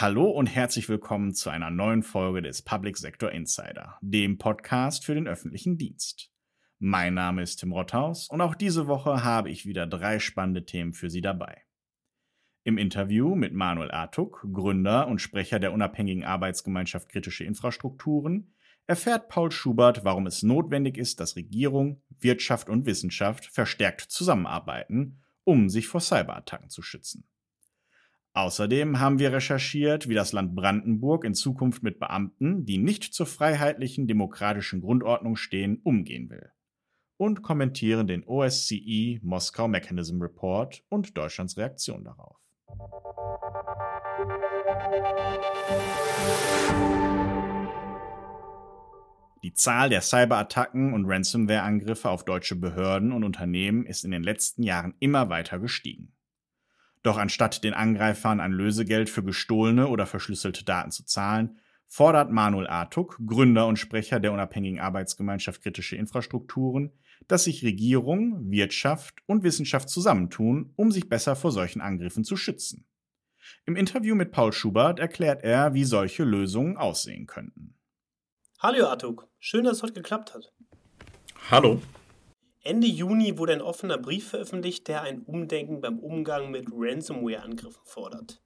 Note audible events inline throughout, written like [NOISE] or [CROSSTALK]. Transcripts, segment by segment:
Hallo und herzlich willkommen zu einer neuen Folge des Public Sector Insider, dem Podcast für den öffentlichen Dienst. Mein Name ist Tim Rotthaus und auch diese Woche habe ich wieder drei spannende Themen für Sie dabei. Im Interview mit Manuel Artuk, Gründer und Sprecher der unabhängigen Arbeitsgemeinschaft Kritische Infrastrukturen, erfährt Paul Schubert, warum es notwendig ist, dass Regierung, Wirtschaft und Wissenschaft verstärkt zusammenarbeiten, um sich vor Cyberattacken zu schützen. Außerdem haben wir recherchiert, wie das Land Brandenburg in Zukunft mit Beamten, die nicht zur freiheitlichen demokratischen Grundordnung stehen, umgehen will. Und kommentieren den OSCE Moskau Mechanism Report und Deutschlands Reaktion darauf. Die Zahl der Cyberattacken und Ransomware-Angriffe auf deutsche Behörden und Unternehmen ist in den letzten Jahren immer weiter gestiegen. Doch anstatt den Angreifern ein Lösegeld für gestohlene oder verschlüsselte Daten zu zahlen, fordert Manuel Artuk, Gründer und Sprecher der unabhängigen Arbeitsgemeinschaft Kritische Infrastrukturen, dass sich Regierung, Wirtschaft und Wissenschaft zusammentun, um sich besser vor solchen Angriffen zu schützen. Im Interview mit Paul Schubert erklärt er, wie solche Lösungen aussehen könnten. Hallo Artuk, schön, dass es heute geklappt hat. Hallo. Ende Juni wurde ein offener Brief veröffentlicht, der ein Umdenken beim Umgang mit Ransomware-Angriffen fordert.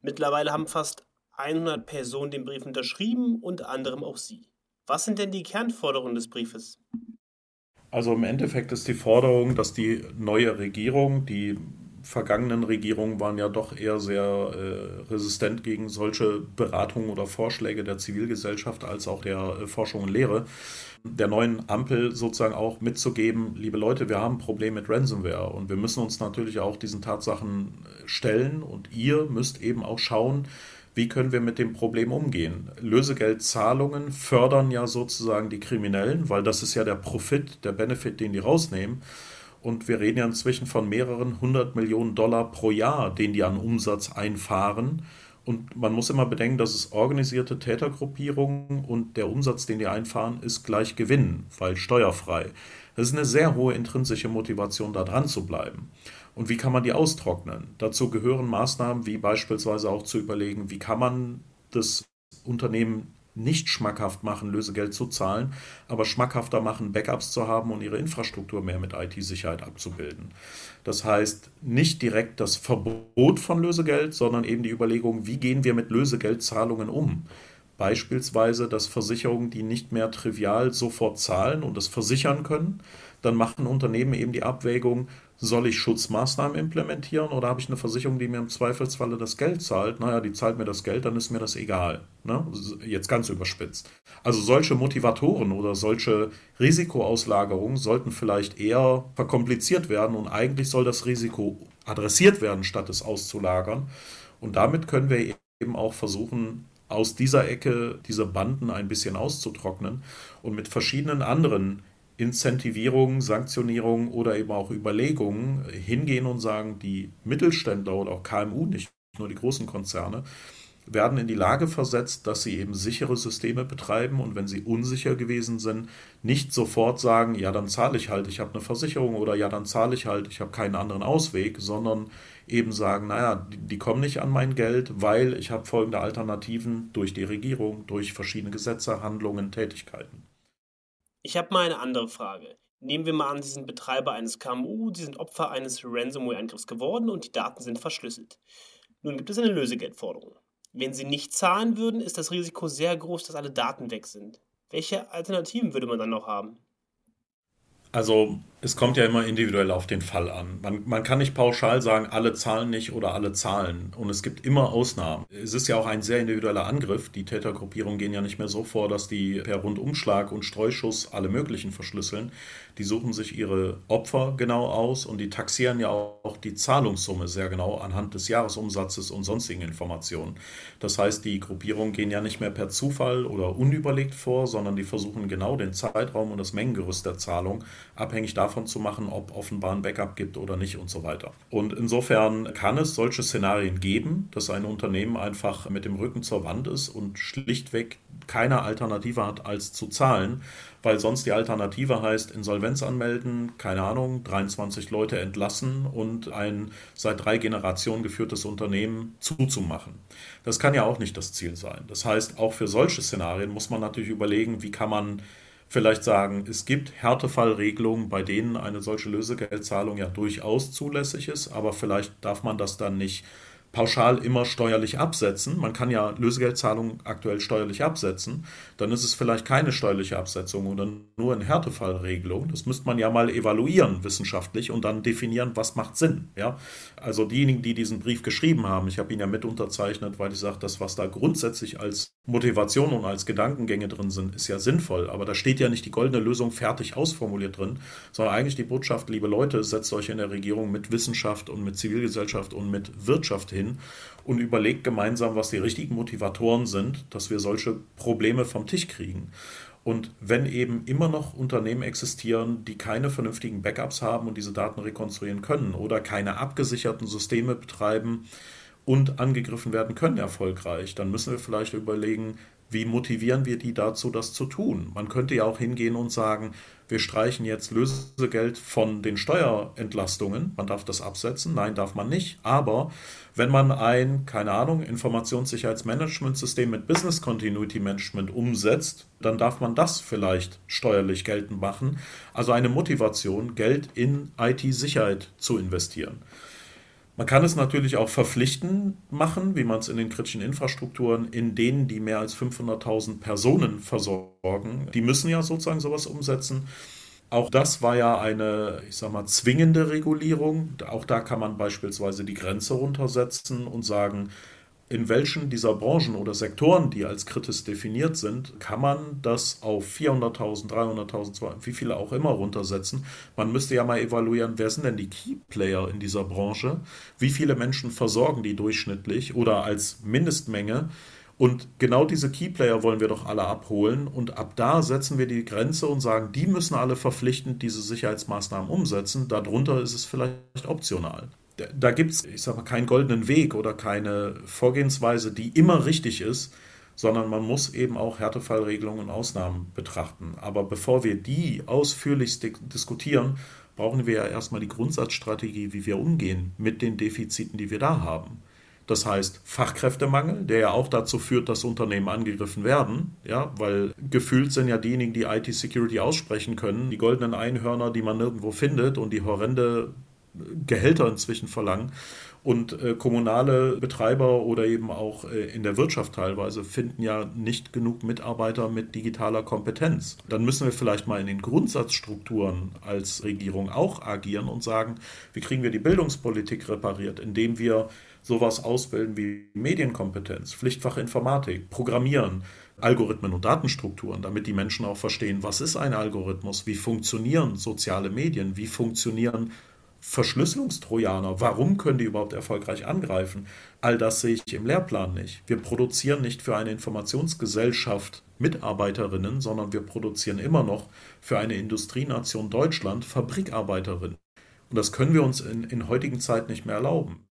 Mittlerweile haben fast 100 Personen den Brief unterschrieben, unter anderem auch Sie. Was sind denn die Kernforderungen des Briefes? Also im Endeffekt ist die Forderung, dass die neue Regierung, die vergangenen Regierungen waren ja doch eher sehr äh, resistent gegen solche Beratungen oder Vorschläge der Zivilgesellschaft als auch der äh, Forschung und Lehre. Der neuen Ampel sozusagen auch mitzugeben, liebe Leute, wir haben ein Problem mit Ransomware und wir müssen uns natürlich auch diesen Tatsachen äh, stellen und ihr müsst eben auch schauen, wie können wir mit dem Problem umgehen. Lösegeldzahlungen fördern ja sozusagen die Kriminellen, weil das ist ja der Profit, der Benefit, den die rausnehmen. Und wir reden ja inzwischen von mehreren hundert Millionen Dollar pro Jahr, den die an Umsatz einfahren. Und man muss immer bedenken, dass es organisierte Tätergruppierungen und der Umsatz, den die einfahren, ist gleich Gewinn, weil steuerfrei. Das ist eine sehr hohe intrinsische Motivation, da dran zu bleiben. Und wie kann man die austrocknen? Dazu gehören Maßnahmen wie beispielsweise auch zu überlegen, wie kann man das Unternehmen nicht schmackhaft machen, Lösegeld zu zahlen, aber schmackhafter machen, Backups zu haben und ihre Infrastruktur mehr mit IT-Sicherheit abzubilden. Das heißt, nicht direkt das Verbot von Lösegeld, sondern eben die Überlegung, wie gehen wir mit Lösegeldzahlungen um? Beispielsweise, dass Versicherungen, die nicht mehr trivial sofort zahlen und das versichern können, dann machen Unternehmen eben die Abwägung, soll ich Schutzmaßnahmen implementieren oder habe ich eine Versicherung, die mir im Zweifelsfalle das Geld zahlt? Naja, die zahlt mir das Geld, dann ist mir das egal. Ne? Jetzt ganz überspitzt. Also solche Motivatoren oder solche Risikoauslagerungen sollten vielleicht eher verkompliziert werden und eigentlich soll das Risiko adressiert werden, statt es auszulagern. Und damit können wir eben auch versuchen, aus dieser Ecke diese Banden ein bisschen auszutrocknen und mit verschiedenen anderen Incentivierungen, Sanktionierungen oder eben auch Überlegungen hingehen und sagen, die Mittelständler oder auch KMU, nicht nur die großen Konzerne, werden in die Lage versetzt, dass sie eben sichere Systeme betreiben und wenn sie unsicher gewesen sind, nicht sofort sagen, ja, dann zahle ich halt, ich habe eine Versicherung oder ja, dann zahle ich halt, ich habe keinen anderen Ausweg, sondern eben sagen, naja, die, die kommen nicht an mein Geld, weil ich habe folgende Alternativen durch die Regierung, durch verschiedene Gesetze, Handlungen, Tätigkeiten. Ich habe mal eine andere Frage. Nehmen wir mal an, Sie sind Betreiber eines KMU, Sie sind Opfer eines Ransomware-Angriffs geworden und die Daten sind verschlüsselt. Nun gibt es eine Lösegeldforderung. Wenn Sie nicht zahlen würden, ist das Risiko sehr groß, dass alle Daten weg sind. Welche Alternativen würde man dann noch haben? Also es kommt ja immer individuell auf den Fall an. Man, man, kann nicht pauschal sagen, alle zahlen nicht oder alle zahlen. Und es gibt immer Ausnahmen. Es ist ja auch ein sehr individueller Angriff. Die Tätergruppierungen gehen ja nicht mehr so vor, dass die per Rundumschlag und Streuschuss alle möglichen verschlüsseln. Die suchen sich ihre Opfer genau aus und die taxieren ja auch die Zahlungssumme sehr genau anhand des Jahresumsatzes und sonstigen Informationen. Das heißt, die Gruppierungen gehen ja nicht mehr per Zufall oder unüberlegt vor, sondern die versuchen genau den Zeitraum und das Mengengerüst der Zahlung abhängig davon zu machen, ob offenbar ein Backup gibt oder nicht und so weiter. Und insofern kann es solche Szenarien geben, dass ein Unternehmen einfach mit dem Rücken zur Wand ist und schlichtweg keine Alternative hat, als zu zahlen, weil sonst die Alternative heißt Insolvenz anmelden, keine Ahnung, 23 Leute entlassen und ein seit drei Generationen geführtes Unternehmen zuzumachen. Das kann ja auch nicht das Ziel sein. Das heißt, auch für solche Szenarien muss man natürlich überlegen, wie kann man vielleicht sagen, es gibt Härtefallregelungen, bei denen eine solche Lösegeldzahlung ja durchaus zulässig ist, aber vielleicht darf man das dann nicht pauschal immer steuerlich absetzen. Man kann ja Lösegeldzahlungen aktuell steuerlich absetzen. Dann ist es vielleicht keine steuerliche Absetzung oder nur eine Härtefallregelung. Das müsste man ja mal evaluieren wissenschaftlich und dann definieren, was macht Sinn. Ja? Also diejenigen, die diesen Brief geschrieben haben, ich habe ihn ja mit unterzeichnet, weil ich sage, das, was da grundsätzlich als Motivation und als Gedankengänge drin sind, ist ja sinnvoll. Aber da steht ja nicht die goldene Lösung fertig ausformuliert drin, sondern eigentlich die Botschaft, liebe Leute, setzt euch in der Regierung mit Wissenschaft und mit Zivilgesellschaft und mit Wirtschaft hin und überlegt gemeinsam, was die richtigen Motivatoren sind, dass wir solche Probleme vom Tisch kriegen. Und wenn eben immer noch Unternehmen existieren, die keine vernünftigen Backups haben und diese Daten rekonstruieren können oder keine abgesicherten Systeme betreiben und angegriffen werden können erfolgreich, dann müssen wir vielleicht überlegen, wie motivieren wir die dazu, das zu tun? Man könnte ja auch hingehen und sagen, wir streichen jetzt Lösegeld von den Steuerentlastungen. Man darf das absetzen. Nein, darf man nicht. Aber wenn man ein, keine Ahnung, Informationssicherheitsmanagementsystem mit Business Continuity Management umsetzt, dann darf man das vielleicht steuerlich geltend machen. Also eine Motivation, Geld in IT-Sicherheit zu investieren. Man kann es natürlich auch verpflichtend machen, wie man es in den kritischen Infrastrukturen, in denen die mehr als 500.000 Personen versorgen. Die müssen ja sozusagen sowas umsetzen. Auch das war ja eine, ich sag mal, zwingende Regulierung. Auch da kann man beispielsweise die Grenze runtersetzen und sagen, in welchen dieser Branchen oder Sektoren, die als kritisch definiert sind, kann man das auf 400.000, 300.000, wie viele auch immer runtersetzen. Man müsste ja mal evaluieren, wer sind denn die Key Player in dieser Branche? Wie viele Menschen versorgen die durchschnittlich oder als Mindestmenge? Und genau diese Key Player wollen wir doch alle abholen. Und ab da setzen wir die Grenze und sagen, die müssen alle verpflichtend diese Sicherheitsmaßnahmen umsetzen. Darunter ist es vielleicht optional da gibt es, ich sag mal, keinen goldenen Weg oder keine Vorgehensweise, die immer richtig ist, sondern man muss eben auch Härtefallregelungen und Ausnahmen betrachten. Aber bevor wir die ausführlich diskutieren, brauchen wir ja erstmal die Grundsatzstrategie, wie wir umgehen mit den Defiziten, die wir da haben. Das heißt Fachkräftemangel, der ja auch dazu führt, dass Unternehmen angegriffen werden, ja, weil gefühlt sind ja diejenigen, die IT-Security aussprechen können, die goldenen Einhörner, die man nirgendwo findet und die horrende Gehälter inzwischen verlangen. Und äh, kommunale Betreiber oder eben auch äh, in der Wirtschaft teilweise finden ja nicht genug Mitarbeiter mit digitaler Kompetenz. Dann müssen wir vielleicht mal in den Grundsatzstrukturen als Regierung auch agieren und sagen, wie kriegen wir die Bildungspolitik repariert, indem wir sowas ausbilden wie Medienkompetenz, Pflichtfach Informatik, Programmieren, Algorithmen und Datenstrukturen, damit die Menschen auch verstehen, was ist ein Algorithmus, wie funktionieren soziale Medien, wie funktionieren Verschlüsselungstrojaner, warum können die überhaupt erfolgreich angreifen? All das sehe ich im Lehrplan nicht. Wir produzieren nicht für eine Informationsgesellschaft Mitarbeiterinnen, sondern wir produzieren immer noch für eine Industrienation Deutschland Fabrikarbeiterinnen. Und das können wir uns in, in heutigen Zeiten nicht mehr erlauben.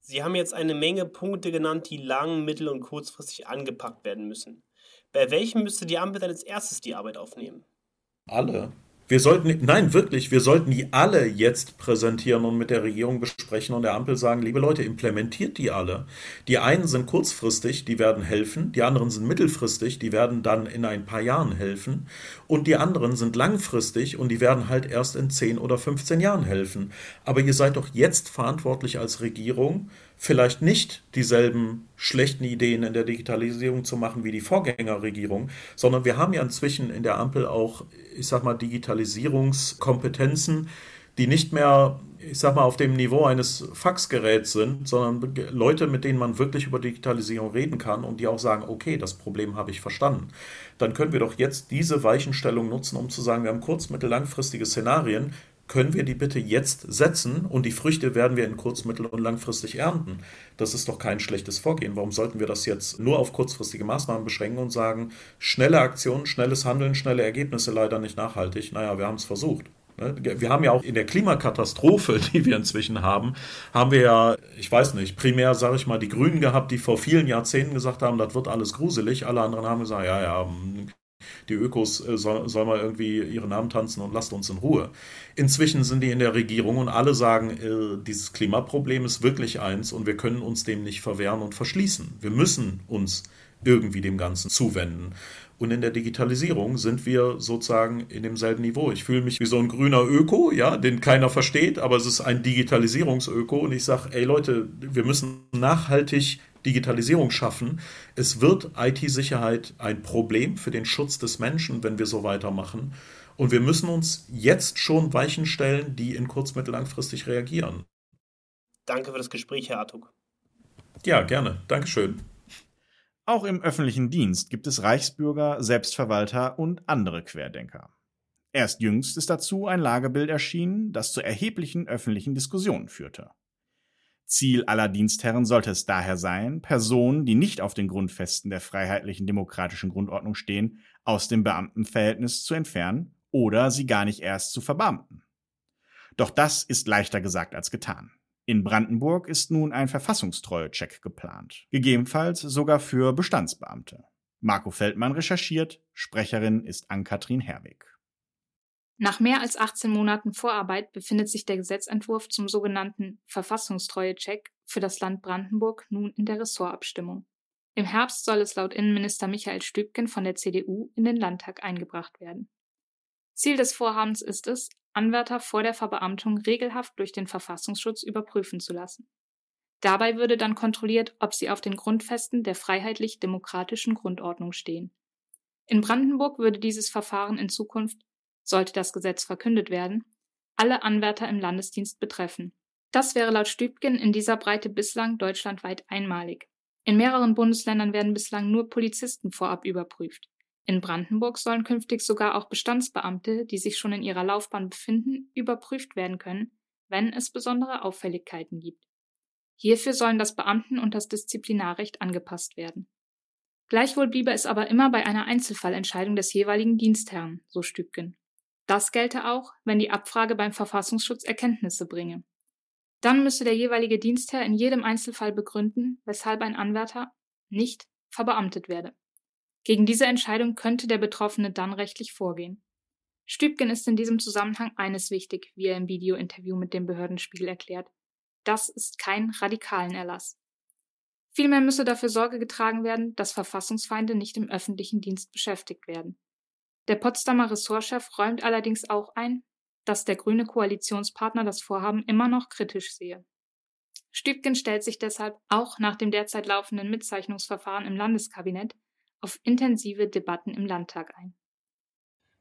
Sie haben jetzt eine Menge Punkte genannt, die lang-, mittel- und kurzfristig angepackt werden müssen. Bei welchem müsste die Ampel dann als erstes die Arbeit aufnehmen? Alle. Wir sollten, nein, wirklich, wir sollten die alle jetzt präsentieren und mit der Regierung besprechen und der Ampel sagen, liebe Leute, implementiert die alle. Die einen sind kurzfristig, die werden helfen, die anderen sind mittelfristig, die werden dann in ein paar Jahren helfen und die anderen sind langfristig und die werden halt erst in 10 oder 15 Jahren helfen. Aber ihr seid doch jetzt verantwortlich als Regierung, vielleicht nicht dieselben schlechten Ideen in der Digitalisierung zu machen wie die Vorgängerregierung, sondern wir haben ja inzwischen in der Ampel auch, ich sag mal, Digitalisierungskompetenzen, die nicht mehr, ich sag mal, auf dem Niveau eines Faxgeräts sind, sondern Leute, mit denen man wirklich über Digitalisierung reden kann und die auch sagen, okay, das Problem habe ich verstanden. Dann können wir doch jetzt diese Weichenstellung nutzen, um zu sagen, wir haben kurz-, mittel-, langfristige Szenarien, können wir die bitte jetzt setzen und die Früchte werden wir in kurz-, mittel- und langfristig ernten. Das ist doch kein schlechtes Vorgehen. Warum sollten wir das jetzt nur auf kurzfristige Maßnahmen beschränken und sagen, schnelle Aktionen, schnelles Handeln, schnelle Ergebnisse leider nicht nachhaltig? Naja, wir haben es versucht. Ne? Wir haben ja auch in der Klimakatastrophe, [LAUGHS] die wir inzwischen haben, haben wir ja, ich weiß nicht, primär, sage ich mal, die Grünen gehabt, die vor vielen Jahrzehnten gesagt haben, das wird alles gruselig. Alle anderen haben gesagt, ja, ja, die Ökos äh, soll, soll mal irgendwie ihren Namen tanzen und lasst uns in Ruhe. Inzwischen sind die in der Regierung und alle sagen, äh, dieses Klimaproblem ist wirklich eins und wir können uns dem nicht verwehren und verschließen. Wir müssen uns irgendwie dem Ganzen zuwenden. Und in der Digitalisierung sind wir sozusagen in demselben Niveau. Ich fühle mich wie so ein grüner Öko, ja, den keiner versteht, aber es ist ein Digitalisierungsöko. Und ich sage, ey Leute, wir müssen nachhaltig Digitalisierung schaffen. Es wird IT-Sicherheit ein Problem für den Schutz des Menschen, wenn wir so weitermachen. Und wir müssen uns jetzt schon Weichen stellen, die in kurz-, mittel-, langfristig reagieren. Danke für das Gespräch, Herr Artuk. Ja, gerne. Dankeschön. Auch im öffentlichen Dienst gibt es Reichsbürger, Selbstverwalter und andere Querdenker. Erst jüngst ist dazu ein Lagebild erschienen, das zu erheblichen öffentlichen Diskussionen führte. Ziel aller Dienstherren sollte es daher sein, Personen, die nicht auf den Grundfesten der freiheitlichen demokratischen Grundordnung stehen, aus dem Beamtenverhältnis zu entfernen oder sie gar nicht erst zu verbeamten. Doch das ist leichter gesagt als getan. In Brandenburg ist nun ein Verfassungstreue-Check geplant, gegebenenfalls sogar für Bestandsbeamte. Marco Feldmann recherchiert, Sprecherin ist Ann-Kathrin Herwig. Nach mehr als 18 Monaten Vorarbeit befindet sich der Gesetzentwurf zum sogenannten Verfassungstreue-Check für das Land Brandenburg nun in der Ressortabstimmung. Im Herbst soll es laut Innenminister Michael Stübken von der CDU in den Landtag eingebracht werden. Ziel des Vorhabens ist es, Anwärter vor der Verbeamtung regelhaft durch den Verfassungsschutz überprüfen zu lassen. Dabei würde dann kontrolliert, ob sie auf den Grundfesten der freiheitlich-demokratischen Grundordnung stehen. In Brandenburg würde dieses Verfahren in Zukunft, sollte das Gesetz verkündet werden, alle Anwärter im Landesdienst betreffen. Das wäre laut Stübgen in dieser Breite bislang deutschlandweit einmalig. In mehreren Bundesländern werden bislang nur Polizisten vorab überprüft. In Brandenburg sollen künftig sogar auch Bestandsbeamte, die sich schon in ihrer Laufbahn befinden, überprüft werden können, wenn es besondere Auffälligkeiten gibt. Hierfür sollen das Beamten- und das Disziplinarrecht angepasst werden. Gleichwohl bliebe es aber immer bei einer Einzelfallentscheidung des jeweiligen Dienstherrn, so Stübgen. Das gelte auch, wenn die Abfrage beim Verfassungsschutz Erkenntnisse bringe. Dann müsse der jeweilige Dienstherr in jedem Einzelfall begründen, weshalb ein Anwärter nicht verbeamtet werde. Gegen diese Entscheidung könnte der Betroffene dann rechtlich vorgehen. Stübgen ist in diesem Zusammenhang eines wichtig, wie er im Videointerview mit dem Behördenspiegel erklärt. Das ist kein radikalen Erlass. Vielmehr müsse dafür Sorge getragen werden, dass Verfassungsfeinde nicht im öffentlichen Dienst beschäftigt werden. Der Potsdamer Ressortchef räumt allerdings auch ein, dass der grüne Koalitionspartner das Vorhaben immer noch kritisch sehe. Stübgen stellt sich deshalb auch nach dem derzeit laufenden Mitzeichnungsverfahren im Landeskabinett auf intensive Debatten im Landtag ein.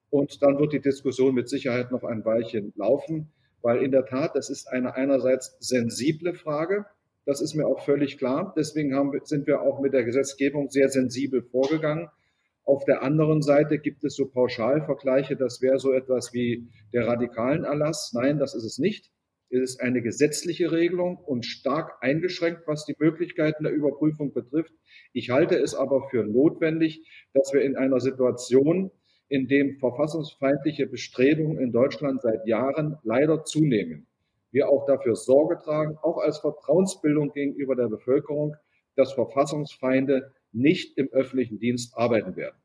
Und dann wird die Diskussion mit Sicherheit noch ein Weilchen laufen, weil in der Tat, das ist eine einerseits sensible Frage. Das ist mir auch völlig klar. Deswegen haben, sind wir auch mit der Gesetzgebung sehr sensibel vorgegangen. Auf der anderen Seite gibt es so Pauschalvergleiche, das wäre so etwas wie der radikalen Erlass. Nein, das ist es nicht. Es ist eine gesetzliche Regelung und stark eingeschränkt, was die Möglichkeiten der Überprüfung betrifft. Ich halte es aber für notwendig, dass wir in einer Situation, in dem verfassungsfeindliche Bestrebungen in Deutschland seit Jahren leider zunehmen, wir auch dafür Sorge tragen, auch als Vertrauensbildung gegenüber der Bevölkerung, dass Verfassungsfeinde nicht im öffentlichen Dienst arbeiten werden.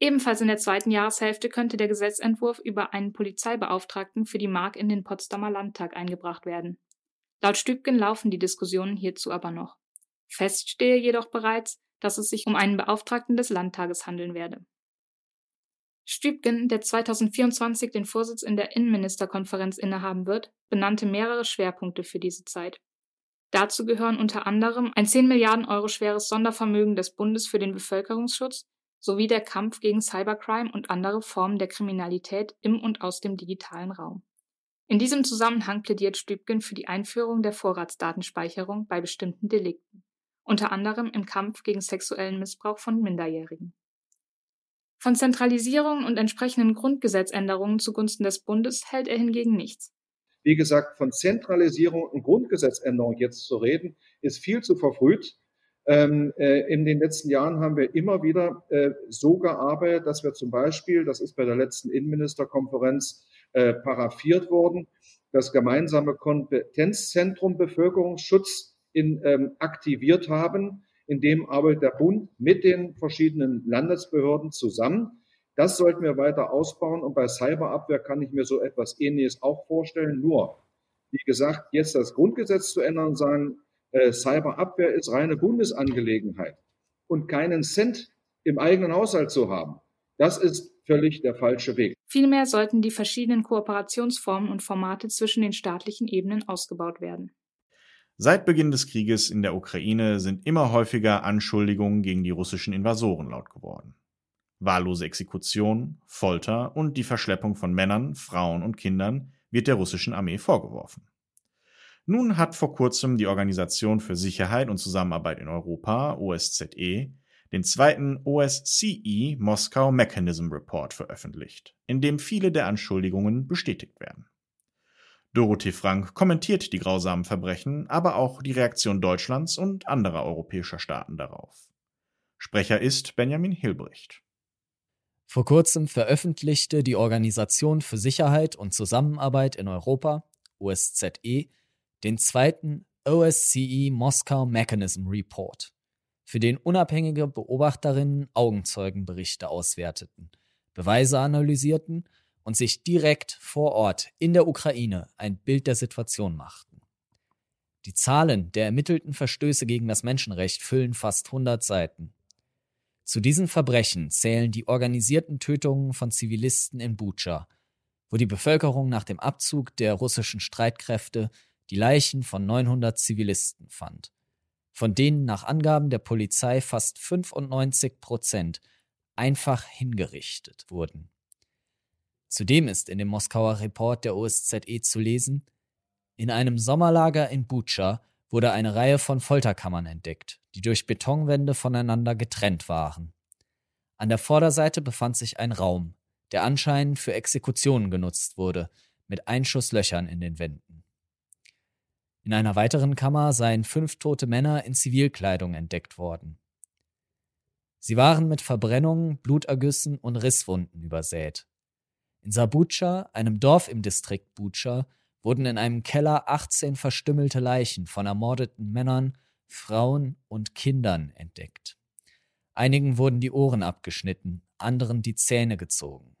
Ebenfalls in der zweiten Jahreshälfte könnte der Gesetzentwurf über einen Polizeibeauftragten für die Mark in den Potsdamer Landtag eingebracht werden. Laut Stübgen laufen die Diskussionen hierzu aber noch. Fest stehe jedoch bereits, dass es sich um einen Beauftragten des Landtages handeln werde. Stübgen, der 2024 den Vorsitz in der Innenministerkonferenz innehaben wird, benannte mehrere Schwerpunkte für diese Zeit. Dazu gehören unter anderem ein 10 Milliarden Euro schweres Sondervermögen des Bundes für den Bevölkerungsschutz sowie der Kampf gegen Cybercrime und andere Formen der Kriminalität im und aus dem digitalen Raum. In diesem Zusammenhang plädiert Stübgen für die Einführung der Vorratsdatenspeicherung bei bestimmten Delikten, unter anderem im Kampf gegen sexuellen Missbrauch von Minderjährigen. Von Zentralisierung und entsprechenden Grundgesetzänderungen zugunsten des Bundes hält er hingegen nichts. Wie gesagt, von Zentralisierung und Grundgesetzänderung jetzt zu reden, ist viel zu verfrüht. Ähm, äh, in den letzten Jahren haben wir immer wieder äh, so gearbeitet, dass wir zum Beispiel, das ist bei der letzten Innenministerkonferenz äh, paraffiert worden, das gemeinsame Kompetenzzentrum Bevölkerungsschutz in, ähm, aktiviert haben, in dem arbeitet der Bund mit den verschiedenen Landesbehörden zusammen. Das sollten wir weiter ausbauen und bei Cyberabwehr kann ich mir so etwas Ähnliches auch vorstellen. Nur, wie gesagt, jetzt das Grundgesetz zu ändern und sagen, äh, Cyberabwehr ist reine Bundesangelegenheit und keinen Cent im eigenen Haushalt zu haben, das ist völlig der falsche Weg. Vielmehr sollten die verschiedenen Kooperationsformen und Formate zwischen den staatlichen Ebenen ausgebaut werden. Seit Beginn des Krieges in der Ukraine sind immer häufiger Anschuldigungen gegen die russischen Invasoren laut geworden. Wahllose Exekution, Folter und die Verschleppung von Männern, Frauen und Kindern wird der russischen Armee vorgeworfen. Nun hat vor kurzem die Organisation für Sicherheit und Zusammenarbeit in Europa, OSZE, den zweiten OSCE Moskau Mechanism Report veröffentlicht, in dem viele der Anschuldigungen bestätigt werden. Dorothee Frank kommentiert die grausamen Verbrechen, aber auch die Reaktion Deutschlands und anderer europäischer Staaten darauf. Sprecher ist Benjamin Hilbricht. Vor kurzem veröffentlichte die Organisation für Sicherheit und Zusammenarbeit in Europa, OSZE, den zweiten OSCE Moskau Mechanism Report für den unabhängige Beobachterinnen Augenzeugenberichte auswerteten, Beweise analysierten und sich direkt vor Ort in der Ukraine ein Bild der Situation machten. Die Zahlen der ermittelten Verstöße gegen das Menschenrecht füllen fast 100 Seiten. Zu diesen Verbrechen zählen die organisierten Tötungen von Zivilisten in Bucha, wo die Bevölkerung nach dem Abzug der russischen Streitkräfte die Leichen von 900 Zivilisten fand von denen nach Angaben der Polizei fast 95 Prozent einfach hingerichtet wurden. Zudem ist in dem Moskauer Report der OSZE zu lesen, in einem Sommerlager in Bucha wurde eine Reihe von Folterkammern entdeckt, die durch Betonwände voneinander getrennt waren. An der Vorderseite befand sich ein Raum, der anscheinend für Exekutionen genutzt wurde, mit Einschusslöchern in den Wänden. In einer weiteren Kammer seien fünf tote Männer in Zivilkleidung entdeckt worden. Sie waren mit Verbrennungen, Blutergüssen und Risswunden übersät. In Sabucha, einem Dorf im Distrikt Bucha, wurden in einem Keller 18 verstümmelte Leichen von ermordeten Männern, Frauen und Kindern entdeckt. Einigen wurden die Ohren abgeschnitten, anderen die Zähne gezogen.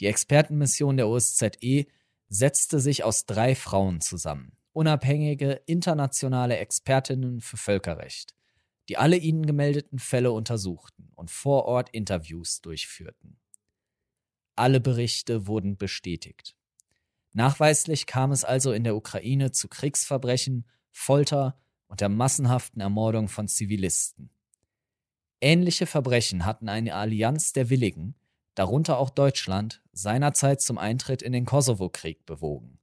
Die Expertenmission der OSZE setzte sich aus drei Frauen zusammen, unabhängige internationale Expertinnen für Völkerrecht, die alle ihnen gemeldeten Fälle untersuchten und vor Ort Interviews durchführten. Alle Berichte wurden bestätigt. Nachweislich kam es also in der Ukraine zu Kriegsverbrechen, Folter und der massenhaften Ermordung von Zivilisten. Ähnliche Verbrechen hatten eine Allianz der Willigen, darunter auch Deutschland, seinerzeit zum Eintritt in den Kosovo-Krieg bewogen.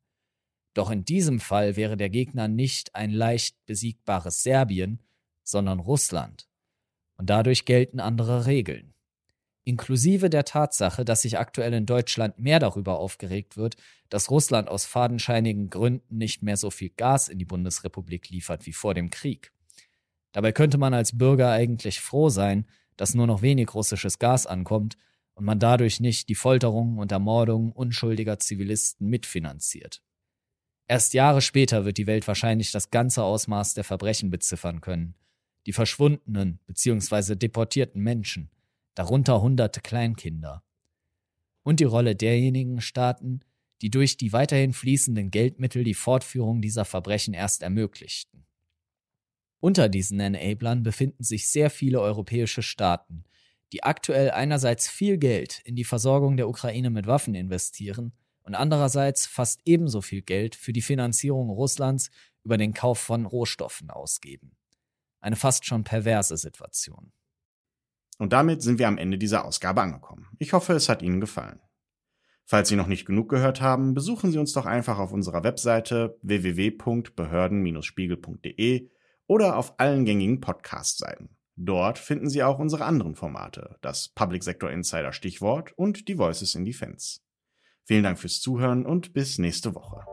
Doch in diesem Fall wäre der Gegner nicht ein leicht besiegbares Serbien, sondern Russland. Und dadurch gelten andere Regeln. Inklusive der Tatsache, dass sich aktuell in Deutschland mehr darüber aufgeregt wird, dass Russland aus fadenscheinigen Gründen nicht mehr so viel Gas in die Bundesrepublik liefert wie vor dem Krieg. Dabei könnte man als Bürger eigentlich froh sein, dass nur noch wenig russisches Gas ankommt und man dadurch nicht die Folterung und Ermordung unschuldiger Zivilisten mitfinanziert. Erst Jahre später wird die Welt wahrscheinlich das ganze Ausmaß der Verbrechen beziffern können, die verschwundenen bzw. deportierten Menschen, darunter hunderte Kleinkinder. Und die Rolle derjenigen Staaten, die durch die weiterhin fließenden Geldmittel die Fortführung dieser Verbrechen erst ermöglichten. Unter diesen Enablern befinden sich sehr viele europäische Staaten, die aktuell einerseits viel Geld in die Versorgung der Ukraine mit Waffen investieren und andererseits fast ebenso viel Geld für die Finanzierung Russlands über den Kauf von Rohstoffen ausgeben. Eine fast schon perverse Situation. Und damit sind wir am Ende dieser Ausgabe angekommen. Ich hoffe, es hat Ihnen gefallen. Falls Sie noch nicht genug gehört haben, besuchen Sie uns doch einfach auf unserer Webseite www.behörden-spiegel.de oder auf allen gängigen Podcast-Seiten. Dort finden Sie auch unsere anderen Formate, das Public Sector Insider Stichwort und die Voices in Defense. Vielen Dank fürs Zuhören und bis nächste Woche.